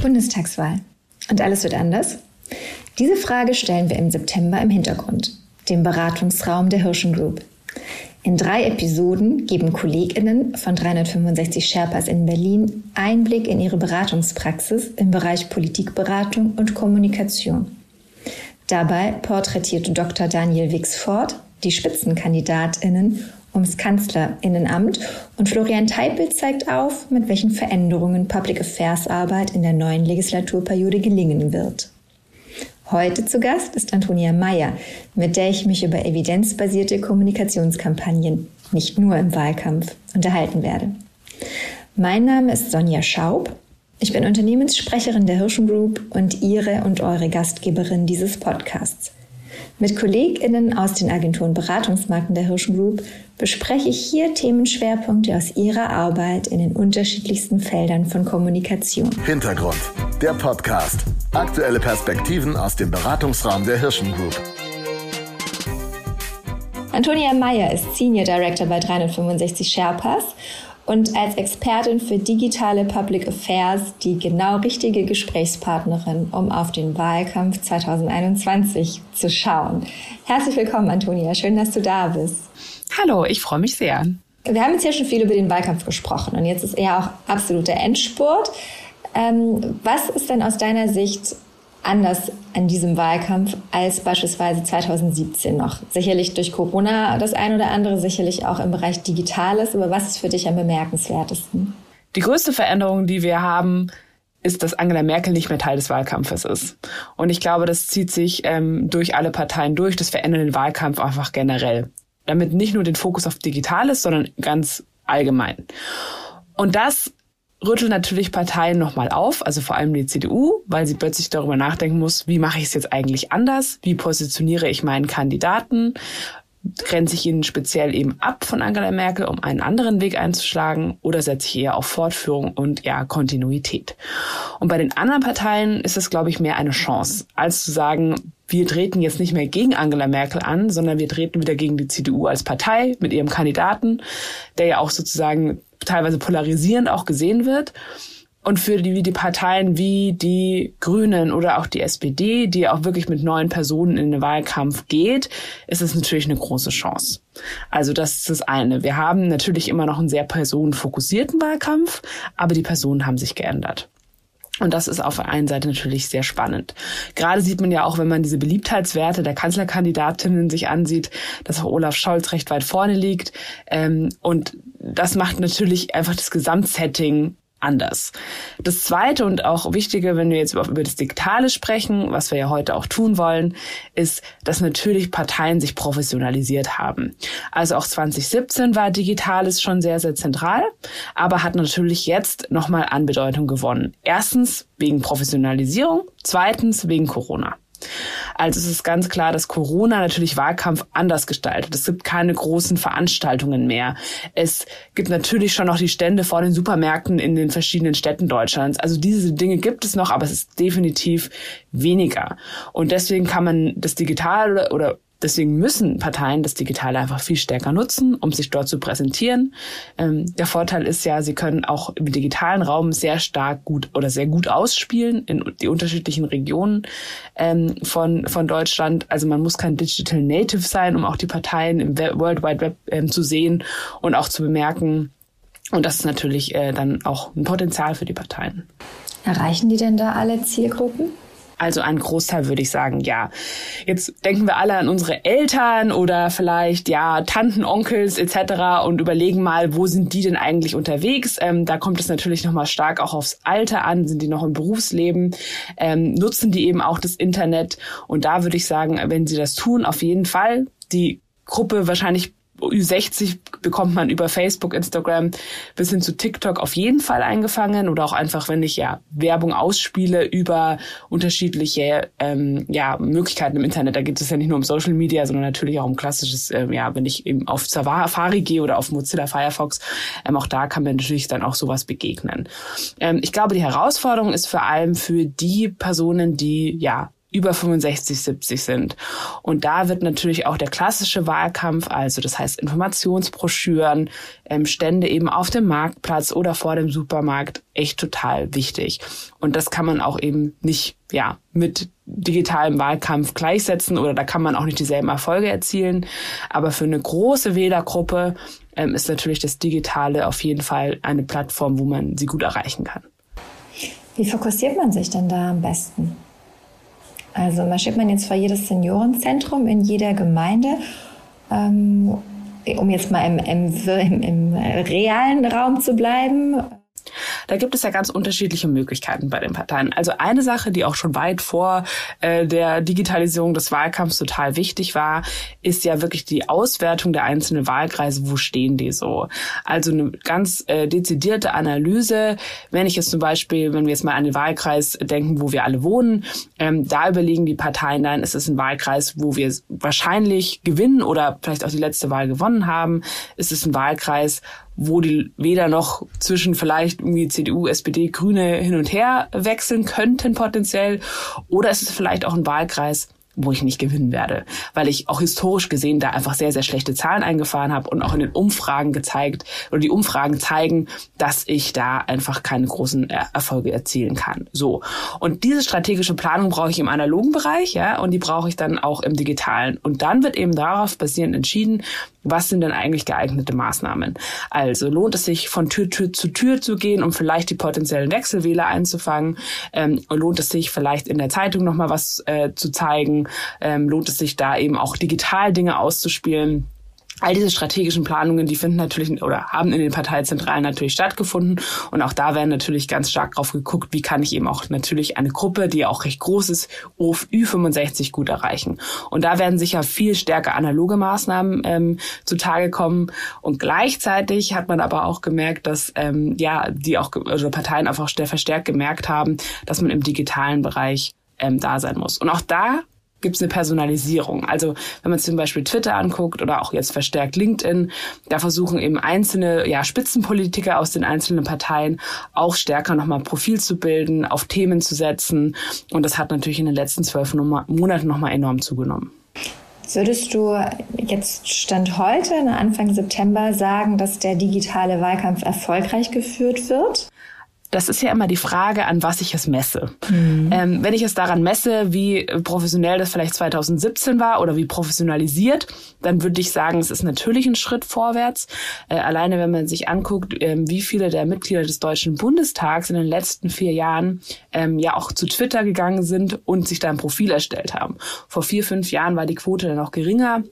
Bundestagswahl. Und alles wird anders? Diese Frage stellen wir im September im Hintergrund, dem Beratungsraum der Hirschen Group. In drei Episoden geben KollegInnen von 365 Sherpas in Berlin Einblick in ihre Beratungspraxis im Bereich Politikberatung und Kommunikation. Dabei porträtiert Dr. Daniel Wixford die SpitzenkandidatInnen ums Kanzlerinnenamt und Florian Teipel zeigt auf, mit welchen Veränderungen Public Affairs Arbeit in der neuen Legislaturperiode gelingen wird. Heute zu Gast ist Antonia Meyer, mit der ich mich über evidenzbasierte Kommunikationskampagnen, nicht nur im Wahlkampf, unterhalten werde. Mein Name ist Sonja Schaub. Ich bin Unternehmenssprecherin der Hirschen Group und Ihre und eure Gastgeberin dieses Podcasts. Mit KollegInnen aus den Agenturen Beratungsmarken der Hirschen Group bespreche ich hier Themenschwerpunkte aus ihrer Arbeit in den unterschiedlichsten Feldern von Kommunikation. Hintergrund, der Podcast. Aktuelle Perspektiven aus dem Beratungsraum der Hirschen Group. Antonia Meyer ist Senior Director bei 365 Sherpas und als Expertin für digitale Public Affairs die genau richtige Gesprächspartnerin, um auf den Wahlkampf 2021 zu schauen. Herzlich willkommen, Antonia. Schön, dass du da bist. Hallo, ich freue mich sehr. Wir haben jetzt hier schon viel über den Wahlkampf gesprochen und jetzt ist eher auch absoluter Endspurt. Ähm, was ist denn aus deiner Sicht anders an diesem Wahlkampf als beispielsweise 2017 noch. Sicherlich durch Corona das ein oder andere, sicherlich auch im Bereich Digitales. Aber was ist für dich am bemerkenswertesten? Die größte Veränderung, die wir haben, ist, dass Angela Merkel nicht mehr Teil des Wahlkampfes ist. Und ich glaube, das zieht sich ähm, durch alle Parteien durch. Das verändert den Wahlkampf einfach generell. Damit nicht nur den Fokus auf Digitales, sondern ganz allgemein. Und das rüttelt natürlich Parteien nochmal auf, also vor allem die CDU, weil sie plötzlich darüber nachdenken muss, wie mache ich es jetzt eigentlich anders, wie positioniere ich meinen Kandidaten, grenze ich ihn speziell eben ab von Angela Merkel, um einen anderen Weg einzuschlagen? Oder setze ich eher auf Fortführung und ja Kontinuität. Und bei den anderen Parteien ist es, glaube ich, mehr eine Chance, als zu sagen, wir treten jetzt nicht mehr gegen Angela Merkel an, sondern wir treten wieder gegen die CDU als Partei mit ihrem Kandidaten, der ja auch sozusagen teilweise polarisierend auch gesehen wird. Und für die, die Parteien wie die Grünen oder auch die SPD, die auch wirklich mit neuen Personen in den Wahlkampf geht, ist es natürlich eine große Chance. Also das ist das eine. Wir haben natürlich immer noch einen sehr personenfokussierten Wahlkampf, aber die Personen haben sich geändert. Und das ist auf der einen Seite natürlich sehr spannend. Gerade sieht man ja auch, wenn man diese Beliebtheitswerte der Kanzlerkandidatinnen sich ansieht, dass auch Olaf Scholz recht weit vorne liegt. Ähm, und das macht natürlich einfach das Gesamtsetting anders. Das Zweite und auch Wichtige, wenn wir jetzt über das Digitale sprechen, was wir ja heute auch tun wollen, ist, dass natürlich Parteien sich professionalisiert haben. Also auch 2017 war Digitales schon sehr, sehr zentral, aber hat natürlich jetzt nochmal an Bedeutung gewonnen. Erstens wegen Professionalisierung, zweitens wegen Corona. Also es ist ganz klar, dass Corona natürlich Wahlkampf anders gestaltet. Es gibt keine großen Veranstaltungen mehr. Es gibt natürlich schon noch die Stände vor den Supermärkten in den verschiedenen Städten Deutschlands. Also diese Dinge gibt es noch, aber es ist definitiv weniger. Und deswegen kann man das Digitale oder Deswegen müssen Parteien das Digitale einfach viel stärker nutzen, um sich dort zu präsentieren. Ähm, der Vorteil ist ja, sie können auch im digitalen Raum sehr stark gut oder sehr gut ausspielen in die unterschiedlichen Regionen ähm, von, von Deutschland. Also man muss kein Digital Native sein, um auch die Parteien im World Wide Web ähm, zu sehen und auch zu bemerken. Und das ist natürlich äh, dann auch ein Potenzial für die Parteien. Erreichen die denn da alle Zielgruppen? Also ein Großteil würde ich sagen, ja. Jetzt denken wir alle an unsere Eltern oder vielleicht ja Tanten, Onkels etc. und überlegen mal, wo sind die denn eigentlich unterwegs? Ähm, da kommt es natürlich nochmal stark auch aufs Alter an. Sind die noch im Berufsleben? Ähm, nutzen die eben auch das Internet? Und da würde ich sagen, wenn sie das tun, auf jeden Fall. Die Gruppe wahrscheinlich Ü60 bekommt man über Facebook, Instagram bis hin zu TikTok auf jeden Fall eingefangen oder auch einfach, wenn ich ja Werbung ausspiele über unterschiedliche ähm, ja, Möglichkeiten im Internet. Da geht es ja nicht nur um Social Media, sondern natürlich auch um klassisches, ähm, ja, wenn ich eben auf Safari gehe oder auf Mozilla Firefox, ähm, auch da kann mir natürlich dann auch sowas begegnen. Ähm, ich glaube, die Herausforderung ist vor allem für die Personen, die ja über 65, 70 sind. Und da wird natürlich auch der klassische Wahlkampf, also das heißt Informationsbroschüren, ähm, Stände eben auf dem Marktplatz oder vor dem Supermarkt echt total wichtig. Und das kann man auch eben nicht, ja, mit digitalem Wahlkampf gleichsetzen oder da kann man auch nicht dieselben Erfolge erzielen. Aber für eine große Wählergruppe ähm, ist natürlich das Digitale auf jeden Fall eine Plattform, wo man sie gut erreichen kann. Wie fokussiert man sich denn da am besten? Also marschiert man jetzt vor jedes Seniorenzentrum in jeder Gemeinde, ähm, um jetzt mal im, im, im, im realen Raum zu bleiben? Da gibt es ja ganz unterschiedliche Möglichkeiten bei den Parteien. Also eine Sache, die auch schon weit vor äh, der Digitalisierung des Wahlkampfs total wichtig war, ist ja wirklich die Auswertung der einzelnen Wahlkreise. Wo stehen die so? Also eine ganz äh, dezidierte Analyse. Wenn ich jetzt zum Beispiel, wenn wir jetzt mal an den Wahlkreis denken, wo wir alle wohnen, ähm, da überlegen die Parteien dann, ist es ein Wahlkreis, wo wir wahrscheinlich gewinnen oder vielleicht auch die letzte Wahl gewonnen haben? Ist es ein Wahlkreis, wo die weder noch zwischen vielleicht irgendwie CDU, SPD, Grüne hin und her wechseln könnten potenziell. Oder ist es vielleicht auch ein Wahlkreis, wo ich nicht gewinnen werde, weil ich auch historisch gesehen da einfach sehr, sehr schlechte Zahlen eingefahren habe und auch in den Umfragen gezeigt oder die Umfragen zeigen, dass ich da einfach keine großen Erfolge erzielen kann. So. Und diese strategische Planung brauche ich im analogen Bereich, ja, und die brauche ich dann auch im digitalen. Und dann wird eben darauf basierend entschieden, was sind denn eigentlich geeignete Maßnahmen? Also lohnt es sich von Tür, Tür zu Tür zu gehen, um vielleicht die potenziellen Wechselwähler einzufangen? Ähm, lohnt es sich vielleicht in der Zeitung nochmal was äh, zu zeigen? Ähm, lohnt es sich da eben auch digital Dinge auszuspielen? All diese strategischen Planungen, die finden natürlich oder haben in den Parteizentralen natürlich stattgefunden. Und auch da werden natürlich ganz stark drauf geguckt, wie kann ich eben auch natürlich eine Gruppe, die auch recht groß ist, Ü65 gut erreichen. Und da werden sicher viel stärker analoge Maßnahmen ähm, zutage kommen. Und gleichzeitig hat man aber auch gemerkt, dass ähm, ja die auch also Parteien einfach verstärkt gemerkt haben, dass man im digitalen Bereich ähm, da sein muss. Und auch da gibt es eine Personalisierung. Also wenn man zum Beispiel Twitter anguckt oder auch jetzt verstärkt LinkedIn, da versuchen eben einzelne ja, Spitzenpolitiker aus den einzelnen Parteien auch stärker nochmal Profil zu bilden, auf Themen zu setzen. Und das hat natürlich in den letzten zwölf Monaten nochmal enorm zugenommen. Würdest du jetzt Stand heute, Anfang September, sagen, dass der digitale Wahlkampf erfolgreich geführt wird? Das ist ja immer die Frage, an was ich es messe. Mhm. Ähm, wenn ich es daran messe, wie professionell das vielleicht 2017 war oder wie professionalisiert, dann würde ich sagen, es ist natürlich ein Schritt vorwärts. Äh, alleine wenn man sich anguckt, ähm, wie viele der Mitglieder des Deutschen Bundestags in den letzten vier Jahren ähm, ja auch zu Twitter gegangen sind und sich da ein Profil erstellt haben. Vor vier, fünf Jahren war die Quote dann noch geringer.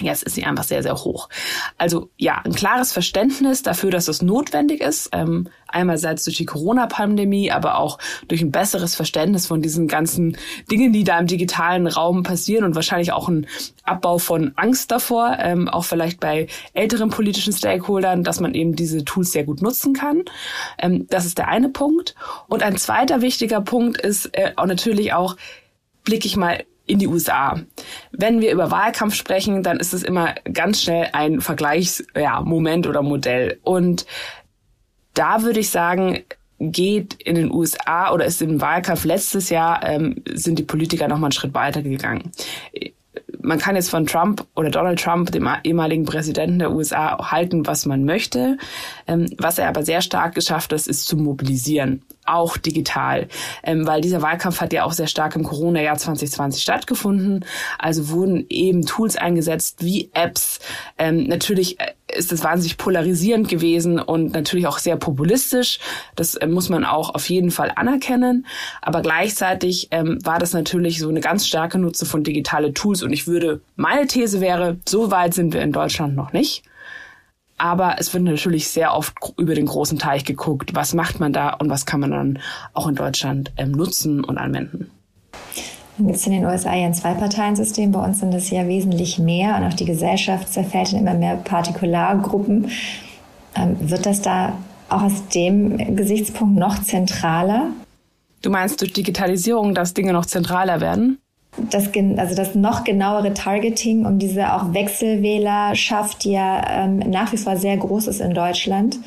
Jetzt ist sie einfach sehr, sehr hoch. Also ja, ein klares Verständnis dafür, dass es notwendig ist. Ähm, einerseits durch die Corona-Pandemie, aber auch durch ein besseres Verständnis von diesen ganzen Dingen, die da im digitalen Raum passieren und wahrscheinlich auch ein Abbau von Angst davor, ähm, auch vielleicht bei älteren politischen Stakeholdern, dass man eben diese Tools sehr gut nutzen kann. Ähm, das ist der eine Punkt. Und ein zweiter wichtiger Punkt ist äh, auch natürlich auch, blicke ich mal in die USA. Wenn wir über Wahlkampf sprechen, dann ist es immer ganz schnell ein Vergleichsmoment ja, oder Modell. Und da würde ich sagen, geht in den USA oder ist im Wahlkampf letztes Jahr, ähm, sind die Politiker noch mal einen Schritt weiter gegangen. Man kann jetzt von Trump oder Donald Trump, dem ehemaligen Präsidenten der USA, halten, was man möchte. Ähm, was er aber sehr stark geschafft hat, ist zu mobilisieren auch digital, ähm, weil dieser Wahlkampf hat ja auch sehr stark im Corona-Jahr 2020 stattgefunden. Also wurden eben Tools eingesetzt wie Apps. Ähm, natürlich äh, ist es wahnsinnig polarisierend gewesen und natürlich auch sehr populistisch. Das äh, muss man auch auf jeden Fall anerkennen. Aber gleichzeitig ähm, war das natürlich so eine ganz starke Nutze von digitale Tools. Und ich würde, meine These wäre, so weit sind wir in Deutschland noch nicht. Aber es wird natürlich sehr oft über den großen Teich geguckt, was macht man da und was kann man dann auch in Deutschland ähm, nutzen und anwenden. Dann gibt es in den USA ja ein Zwei-Parteien-System. Bei uns sind es ja wesentlich mehr und auch die Gesellschaft zerfällt in immer mehr Partikulargruppen. Ähm, wird das da auch aus dem Gesichtspunkt noch zentraler? Du meinst durch Digitalisierung, dass Dinge noch zentraler werden? Das, also das noch genauere Targeting um diese auch Wechselwählerschaft, die ja ähm, nach wie vor sehr groß ist in Deutschland.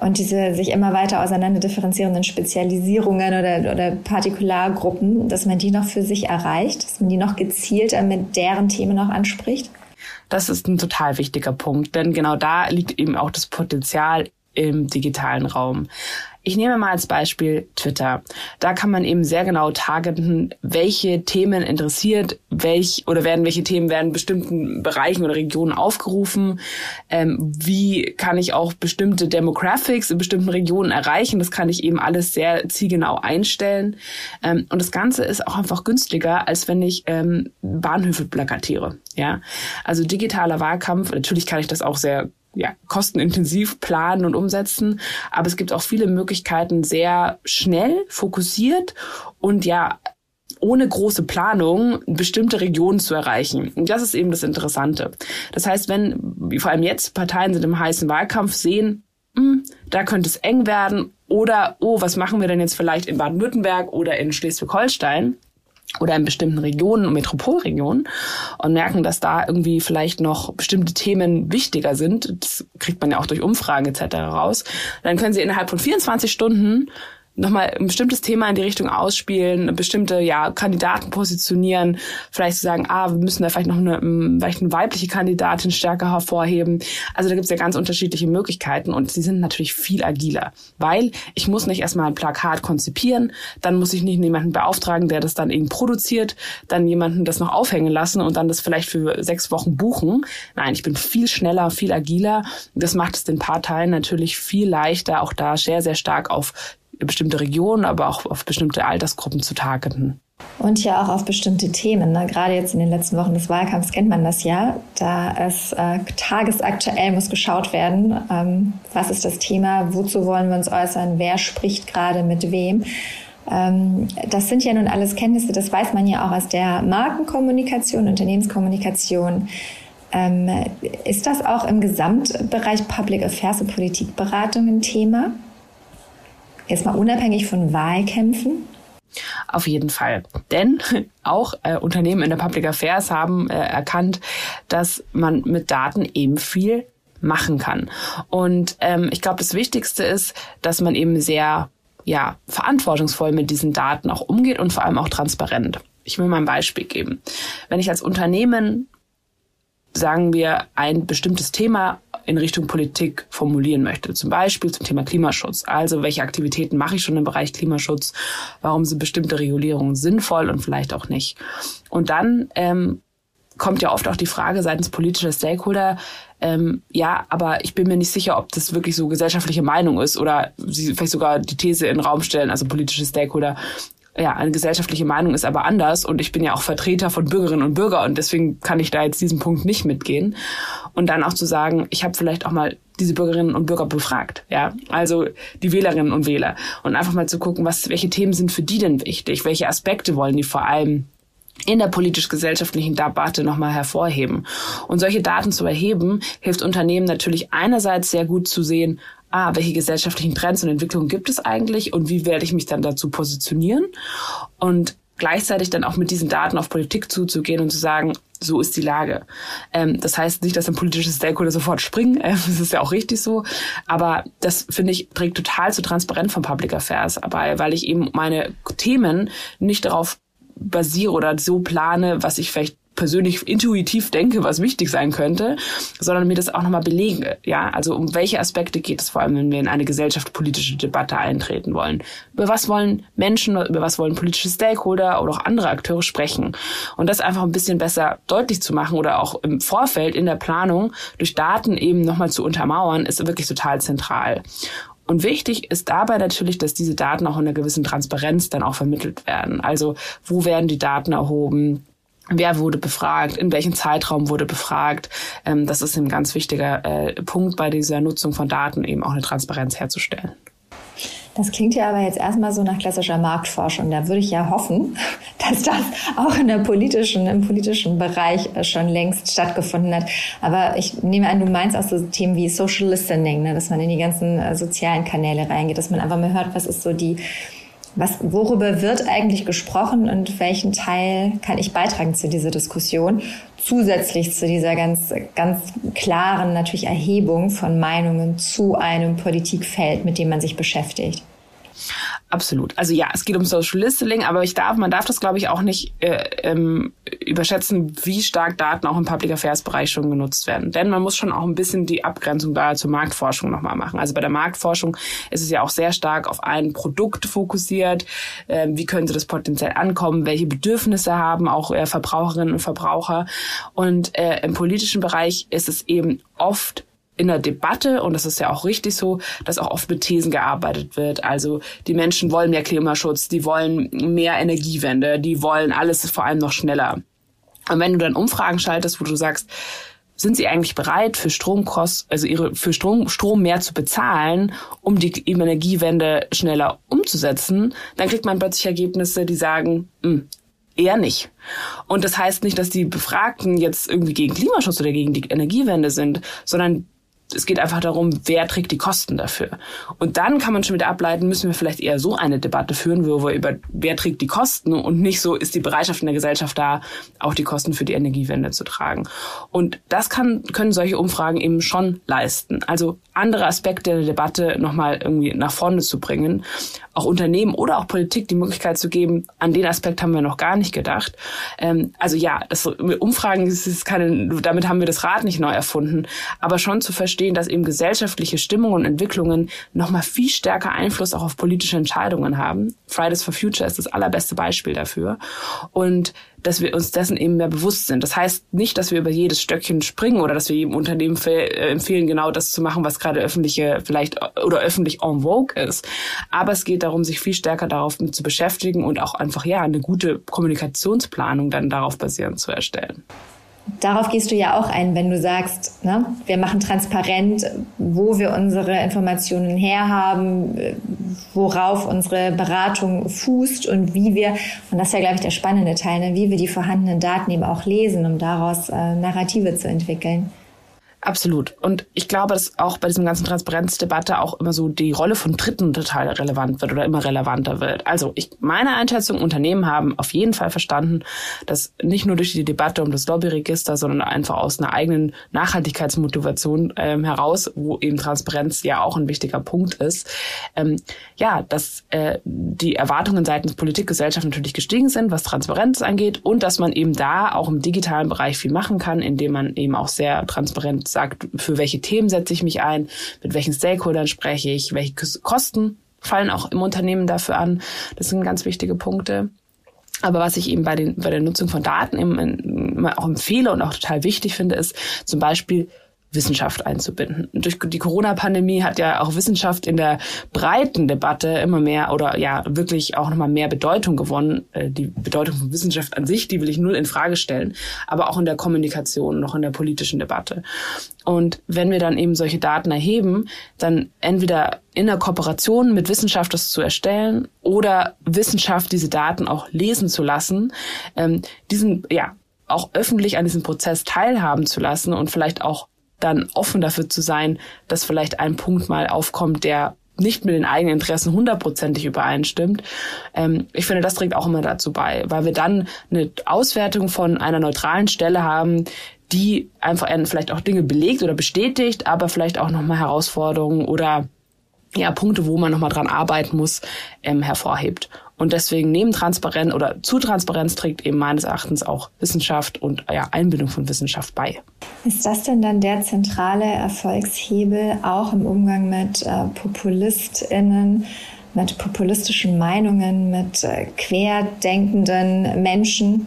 und diese sich immer weiter auseinander differenzierenden Spezialisierungen oder, oder Partikulargruppen, dass man die noch für sich erreicht, dass man die noch gezielter mit deren Themen noch anspricht? Das ist ein total wichtiger Punkt, denn genau da liegt eben auch das Potenzial im digitalen Raum. Ich nehme mal als Beispiel Twitter. Da kann man eben sehr genau targeten, welche Themen interessiert, welch oder werden welche Themen werden bestimmten Bereichen oder Regionen aufgerufen. Ähm, wie kann ich auch bestimmte Demographics in bestimmten Regionen erreichen? Das kann ich eben alles sehr zielgenau einstellen. Ähm, und das Ganze ist auch einfach günstiger, als wenn ich ähm, Bahnhöfe plakatiere. Ja, also digitaler Wahlkampf. Natürlich kann ich das auch sehr ja, kostenintensiv planen und umsetzen. Aber es gibt auch viele Möglichkeiten, sehr schnell, fokussiert und ja, ohne große Planung bestimmte Regionen zu erreichen. Und das ist eben das Interessante. Das heißt, wenn, vor allem jetzt, Parteien sind im heißen Wahlkampf, sehen, mh, hm, da könnte es eng werden oder, oh, was machen wir denn jetzt vielleicht in Baden-Württemberg oder in Schleswig-Holstein? Oder in bestimmten Regionen und Metropolregionen und merken, dass da irgendwie vielleicht noch bestimmte Themen wichtiger sind, das kriegt man ja auch durch Umfragen etc. raus, dann können sie innerhalb von 24 Stunden nochmal ein bestimmtes Thema in die Richtung ausspielen, bestimmte ja Kandidaten positionieren, vielleicht zu sagen, ah, wir müssen da vielleicht noch eine, vielleicht eine weibliche Kandidatin stärker hervorheben. Also da gibt es ja ganz unterschiedliche Möglichkeiten und sie sind natürlich viel agiler, weil ich muss nicht erstmal ein Plakat konzipieren, dann muss ich nicht jemanden beauftragen, der das dann eben produziert, dann jemanden das noch aufhängen lassen und dann das vielleicht für sechs Wochen buchen. Nein, ich bin viel schneller, viel agiler. Das macht es den Parteien natürlich viel leichter, auch da sehr, sehr stark auf bestimmte Regionen, aber auch auf bestimmte Altersgruppen zu targeten. Und ja auch auf bestimmte Themen. Ne? Gerade jetzt in den letzten Wochen des Wahlkampfs kennt man das ja. Da es äh, tagesaktuell muss geschaut werden, ähm, was ist das Thema, wozu wollen wir uns äußern, wer spricht gerade mit wem. Ähm, das sind ja nun alles Kenntnisse, das weiß man ja auch aus der Markenkommunikation, Unternehmenskommunikation. Ähm, ist das auch im Gesamtbereich Public Affairs und Politikberatung ein Thema? Jetzt mal unabhängig von Wahlkämpfen? Auf jeden Fall. Denn auch äh, Unternehmen in der Public Affairs haben äh, erkannt, dass man mit Daten eben viel machen kann. Und ähm, ich glaube, das Wichtigste ist, dass man eben sehr ja, verantwortungsvoll mit diesen Daten auch umgeht und vor allem auch transparent. Ich will mal ein Beispiel geben. Wenn ich als Unternehmen sagen wir, ein bestimmtes Thema in Richtung Politik formulieren möchte. Zum Beispiel zum Thema Klimaschutz. Also welche Aktivitäten mache ich schon im Bereich Klimaschutz? Warum sind bestimmte Regulierungen sinnvoll und vielleicht auch nicht? Und dann ähm, kommt ja oft auch die Frage seitens politischer Stakeholder, ähm, ja, aber ich bin mir nicht sicher, ob das wirklich so gesellschaftliche Meinung ist oder sie vielleicht sogar die These in den Raum stellen, also politische Stakeholder, ja, eine gesellschaftliche Meinung ist aber anders und ich bin ja auch Vertreter von Bürgerinnen und Bürgern und deswegen kann ich da jetzt diesen Punkt nicht mitgehen. Und dann auch zu sagen, ich habe vielleicht auch mal diese Bürgerinnen und Bürger befragt, ja, also die Wählerinnen und Wähler. Und einfach mal zu gucken, was, welche Themen sind für die denn wichtig, welche Aspekte wollen die vor allem in der politisch-gesellschaftlichen Debatte nochmal hervorheben. Und solche Daten zu erheben, hilft Unternehmen natürlich einerseits sehr gut zu sehen, ah, welche gesellschaftlichen Trends und Entwicklungen gibt es eigentlich und wie werde ich mich dann dazu positionieren und gleichzeitig dann auch mit diesen Daten auf Politik zuzugehen und zu sagen, so ist die Lage. Ähm, das heißt nicht, dass ein politisches Stakeholder sofort springen, äh, das ist ja auch richtig so, aber das finde ich trägt total zu transparent von Public Affairs, aber weil ich eben meine Themen nicht darauf basiere oder so plane, was ich vielleicht persönlich intuitiv denke, was wichtig sein könnte, sondern mir das auch nochmal belege. Ja, also um welche Aspekte geht es vor allem, wenn wir in eine gesellschaftspolitische Debatte eintreten wollen? Über was wollen Menschen, über was wollen politische Stakeholder oder auch andere Akteure sprechen? Und das einfach ein bisschen besser deutlich zu machen oder auch im Vorfeld in der Planung durch Daten eben nochmal zu untermauern, ist wirklich total zentral. Und wichtig ist dabei natürlich, dass diese Daten auch in einer gewissen Transparenz dann auch vermittelt werden. Also wo werden die Daten erhoben? Wer wurde befragt? In welchem Zeitraum wurde befragt? Ähm, das ist ein ganz wichtiger äh, Punkt bei dieser Nutzung von Daten, eben auch eine Transparenz herzustellen. Das klingt ja aber jetzt erstmal so nach klassischer Marktforschung. Da würde ich ja hoffen, dass das auch in der politischen, im politischen Bereich äh, schon längst stattgefunden hat. Aber ich nehme an, du meinst auch so Themen wie Social Listening, ne? dass man in die ganzen äh, sozialen Kanäle reingeht, dass man einfach mal hört, was ist so die was, worüber wird eigentlich gesprochen und welchen Teil kann ich beitragen zu dieser Diskussion? Zusätzlich zu dieser ganz, ganz klaren natürlich Erhebung von Meinungen zu einem Politikfeld, mit dem man sich beschäftigt. Absolut. Also ja, es geht um Social Listening, aber ich darf, man darf das, glaube ich, auch nicht äh, ähm, überschätzen, wie stark Daten auch im Public Affairs Bereich schon genutzt werden. Denn man muss schon auch ein bisschen die Abgrenzung da zur Marktforschung nochmal machen. Also bei der Marktforschung ist es ja auch sehr stark auf ein Produkt fokussiert. Äh, wie könnte das potenziell ankommen? Welche Bedürfnisse haben auch äh, Verbraucherinnen und Verbraucher? Und äh, im politischen Bereich ist es eben oft in der Debatte, und das ist ja auch richtig so, dass auch oft mit Thesen gearbeitet wird. Also die Menschen wollen mehr Klimaschutz, die wollen mehr Energiewende, die wollen alles vor allem noch schneller. Und wenn du dann Umfragen schaltest, wo du sagst, sind sie eigentlich bereit, für Stromkost, also ihre, für Strom, Strom mehr zu bezahlen, um die Energiewende schneller umzusetzen, dann kriegt man plötzlich Ergebnisse, die sagen, mh, hm, eher nicht. Und das heißt nicht, dass die Befragten jetzt irgendwie gegen Klimaschutz oder gegen die Energiewende sind, sondern es geht einfach darum, wer trägt die Kosten dafür. Und dann kann man schon wieder ableiten, müssen wir vielleicht eher so eine Debatte führen, wo wir über wer trägt die Kosten und nicht so ist die Bereitschaft in der Gesellschaft da, auch die Kosten für die Energiewende zu tragen. Und das kann, können solche Umfragen eben schon leisten. Also andere Aspekte der Debatte nochmal irgendwie nach vorne zu bringen, auch Unternehmen oder auch Politik die Möglichkeit zu geben, an den Aspekt haben wir noch gar nicht gedacht. Ähm, also ja, das, Umfragen ist es keine, damit haben wir das Rad nicht neu erfunden, aber schon zu verstehen, dass eben gesellschaftliche Stimmungen und Entwicklungen nochmal viel stärker Einfluss auch auf politische Entscheidungen haben. Fridays for Future ist das allerbeste Beispiel dafür. Und dass wir uns dessen eben mehr bewusst sind. Das heißt nicht, dass wir über jedes Stöckchen springen oder dass wir jedem Unternehmen äh, empfehlen, genau das zu machen, was gerade öffentliche vielleicht oder öffentlich en vogue ist. Aber es geht darum, sich viel stärker darauf zu beschäftigen und auch einfach ja eine gute Kommunikationsplanung dann darauf basierend zu erstellen. Darauf gehst du ja auch ein, wenn du sagst, ne, wir machen transparent, wo wir unsere Informationen herhaben, worauf unsere Beratung fußt und wie wir, und das ist ja, glaube ich, der spannende Teil, ne, wie wir die vorhandenen Daten eben auch lesen, um daraus äh, Narrative zu entwickeln. Absolut. Und ich glaube, dass auch bei diesem ganzen Transparenzdebatte auch immer so die Rolle von Dritten total relevant wird oder immer relevanter wird. Also ich, meine Einschätzung, Unternehmen haben auf jeden Fall verstanden, dass nicht nur durch die Debatte um das Lobbyregister, sondern einfach aus einer eigenen Nachhaltigkeitsmotivation ähm, heraus, wo eben Transparenz ja auch ein wichtiger Punkt ist, ähm, ja, dass äh, die Erwartungen seitens Politik, Gesellschaft natürlich gestiegen sind, was Transparenz angeht und dass man eben da auch im digitalen Bereich viel machen kann, indem man eben auch sehr transparent sagt, für welche Themen setze ich mich ein, mit welchen Stakeholdern spreche ich, welche Kosten fallen auch im Unternehmen dafür an. Das sind ganz wichtige Punkte. Aber was ich eben bei, den, bei der Nutzung von Daten immer auch empfehle und auch total wichtig finde, ist zum Beispiel Wissenschaft einzubinden. Durch die Corona-Pandemie hat ja auch Wissenschaft in der breiten Debatte immer mehr oder ja wirklich auch nochmal mehr Bedeutung gewonnen. Äh, die Bedeutung von Wissenschaft an sich, die will ich null in Frage stellen, aber auch in der Kommunikation, noch in der politischen Debatte. Und wenn wir dann eben solche Daten erheben, dann entweder in der Kooperation mit Wissenschaft das zu erstellen oder Wissenschaft diese Daten auch lesen zu lassen, ähm, diesen ja auch öffentlich an diesem Prozess teilhaben zu lassen und vielleicht auch dann offen dafür zu sein, dass vielleicht ein Punkt mal aufkommt, der nicht mit den eigenen Interessen hundertprozentig übereinstimmt. Ähm, ich finde, das trägt auch immer dazu bei, weil wir dann eine Auswertung von einer neutralen Stelle haben, die einfach vielleicht auch Dinge belegt oder bestätigt, aber vielleicht auch nochmal Herausforderungen oder ja, Punkte, wo man nochmal dran arbeiten muss, ähm, hervorhebt. Und deswegen neben Transparenz oder zu Transparenz trägt eben meines Erachtens auch Wissenschaft und ja, Einbindung von Wissenschaft bei. Ist das denn dann der zentrale Erfolgshebel auch im Umgang mit äh, PopulistInnen, mit populistischen Meinungen, mit äh, querdenkenden Menschen?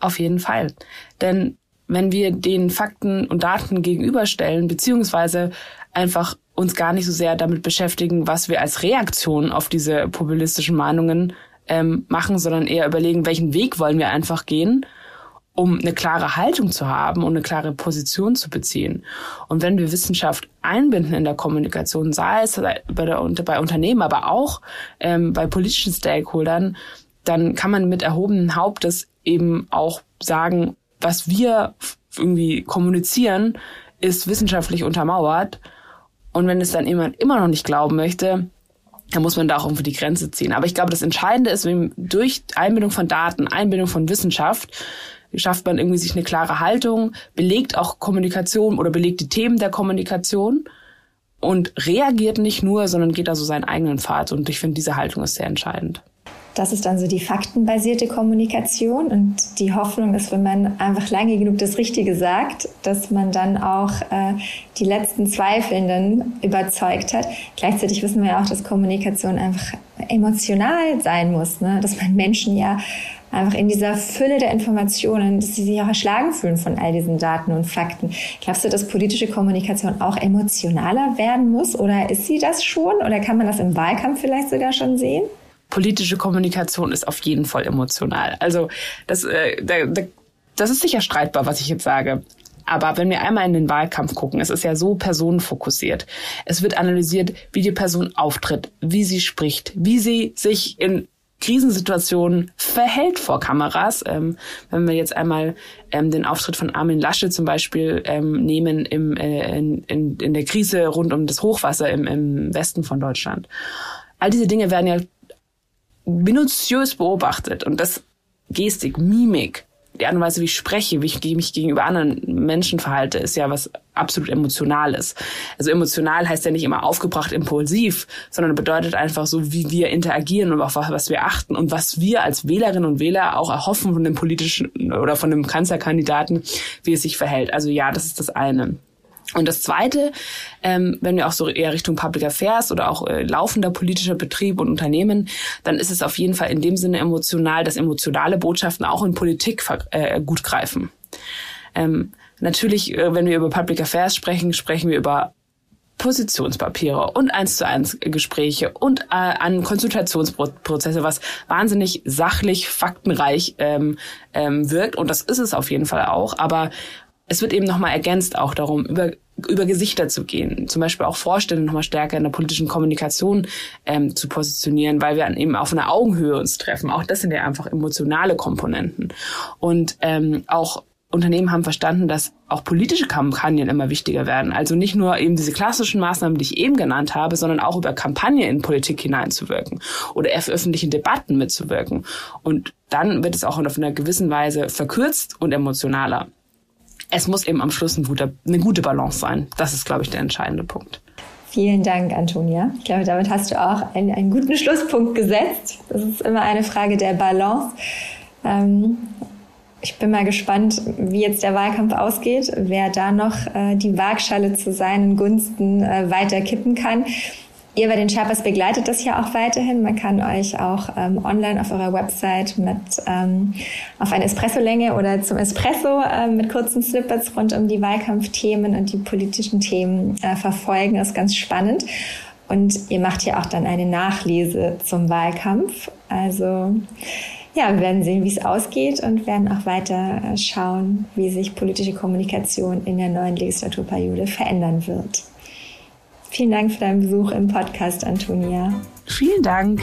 Auf jeden Fall. Denn wenn wir den Fakten und Daten gegenüberstellen, beziehungsweise einfach uns gar nicht so sehr damit beschäftigen, was wir als Reaktion auf diese populistischen Meinungen ähm, machen, sondern eher überlegen, welchen Weg wollen wir einfach gehen, um eine klare Haltung zu haben und eine klare Position zu beziehen. Und wenn wir Wissenschaft einbinden in der Kommunikation, sei es bei, der, bei Unternehmen, aber auch ähm, bei politischen Stakeholdern, dann kann man mit erhobenen Hauptes eben auch sagen, was wir irgendwie kommunizieren, ist wissenschaftlich untermauert. Und wenn es dann jemand immer noch nicht glauben möchte, da muss man da auch irgendwie die Grenze ziehen. Aber ich glaube, das Entscheidende ist, durch Einbindung von Daten, Einbindung von Wissenschaft, schafft man irgendwie sich eine klare Haltung, belegt auch Kommunikation oder belegt die Themen der Kommunikation und reagiert nicht nur, sondern geht also seinen eigenen Pfad. Und ich finde, diese Haltung ist sehr entscheidend. Das ist dann so die faktenbasierte Kommunikation und die Hoffnung ist, wenn man einfach lange genug das Richtige sagt, dass man dann auch äh, die letzten Zweifelnden überzeugt hat. Gleichzeitig wissen wir ja auch, dass Kommunikation einfach emotional sein muss, ne? dass man Menschen ja einfach in dieser Fülle der Informationen, dass sie sich auch erschlagen fühlen von all diesen Daten und Fakten. Glaubst du, dass politische Kommunikation auch emotionaler werden muss oder ist sie das schon oder kann man das im Wahlkampf vielleicht sogar schon sehen? Politische Kommunikation ist auf jeden Fall emotional. Also das, äh, da, da, das ist sicher streitbar, was ich jetzt sage. Aber wenn wir einmal in den Wahlkampf gucken, es ist ja so personenfokussiert. Es wird analysiert, wie die Person auftritt, wie sie spricht, wie sie sich in Krisensituationen verhält vor Kameras. Ähm, wenn wir jetzt einmal ähm, den Auftritt von Armin Lasche zum Beispiel ähm, nehmen im, äh, in, in, in der Krise rund um das Hochwasser im, im Westen von Deutschland. All diese Dinge werden ja minutiös beobachtet und das Gestik, Mimik, die Art und Weise, wie ich spreche, wie ich mich gegenüber anderen Menschen verhalte, ist ja was absolut Emotionales. Also emotional heißt ja nicht immer aufgebracht, impulsiv, sondern bedeutet einfach so, wie wir interagieren und auf was wir achten und was wir als Wählerinnen und Wähler auch erhoffen von dem politischen oder von dem Kanzlerkandidaten, wie es sich verhält. Also ja, das ist das eine. Und das Zweite, ähm, wenn wir auch so eher Richtung Public Affairs oder auch äh, laufender politischer Betrieb und Unternehmen, dann ist es auf jeden Fall in dem Sinne emotional, dass emotionale Botschaften auch in Politik äh, gut greifen. Ähm, natürlich, äh, wenn wir über Public Affairs sprechen, sprechen wir über Positionspapiere und eins zu eins Gespräche und äh, an Konsultationsprozesse, was wahnsinnig sachlich, faktenreich ähm, ähm, wirkt. Und das ist es auf jeden Fall auch. Aber es wird eben nochmal ergänzt auch darum, über, über Gesichter zu gehen, zum Beispiel auch Vorstände nochmal stärker in der politischen Kommunikation ähm, zu positionieren, weil wir eben auf einer Augenhöhe uns treffen. Auch das sind ja einfach emotionale Komponenten. Und ähm, auch Unternehmen haben verstanden, dass auch politische Kampagnen immer wichtiger werden. Also nicht nur eben diese klassischen Maßnahmen, die ich eben genannt habe, sondern auch über Kampagnen in Politik hineinzuwirken oder für öffentlichen Debatten mitzuwirken. Und dann wird es auch auf einer gewissen Weise verkürzt und emotionaler es muss eben am Schluss ein guter, eine gute Balance sein. Das ist, glaube ich, der entscheidende Punkt. Vielen Dank, Antonia. Ich glaube, damit hast du auch einen, einen guten Schlusspunkt gesetzt. Das ist immer eine Frage der Balance. Ähm, ich bin mal gespannt, wie jetzt der Wahlkampf ausgeht, wer da noch äh, die Waagschale zu seinen Gunsten äh, weiter kippen kann. Ihr bei den Sherpas begleitet das ja auch weiterhin. Man kann euch auch ähm, online auf eurer Website mit ähm, auf eine Espresso-Länge oder zum Espresso ähm, mit kurzen Snippets rund um die Wahlkampfthemen und die politischen Themen äh, verfolgen. Das ist ganz spannend. Und ihr macht ja auch dann eine Nachlese zum Wahlkampf. Also ja, wir werden sehen, wie es ausgeht und werden auch weiter äh, schauen, wie sich politische Kommunikation in der neuen Legislaturperiode verändern wird. Vielen Dank für deinen Besuch im Podcast, Antonia. Vielen Dank.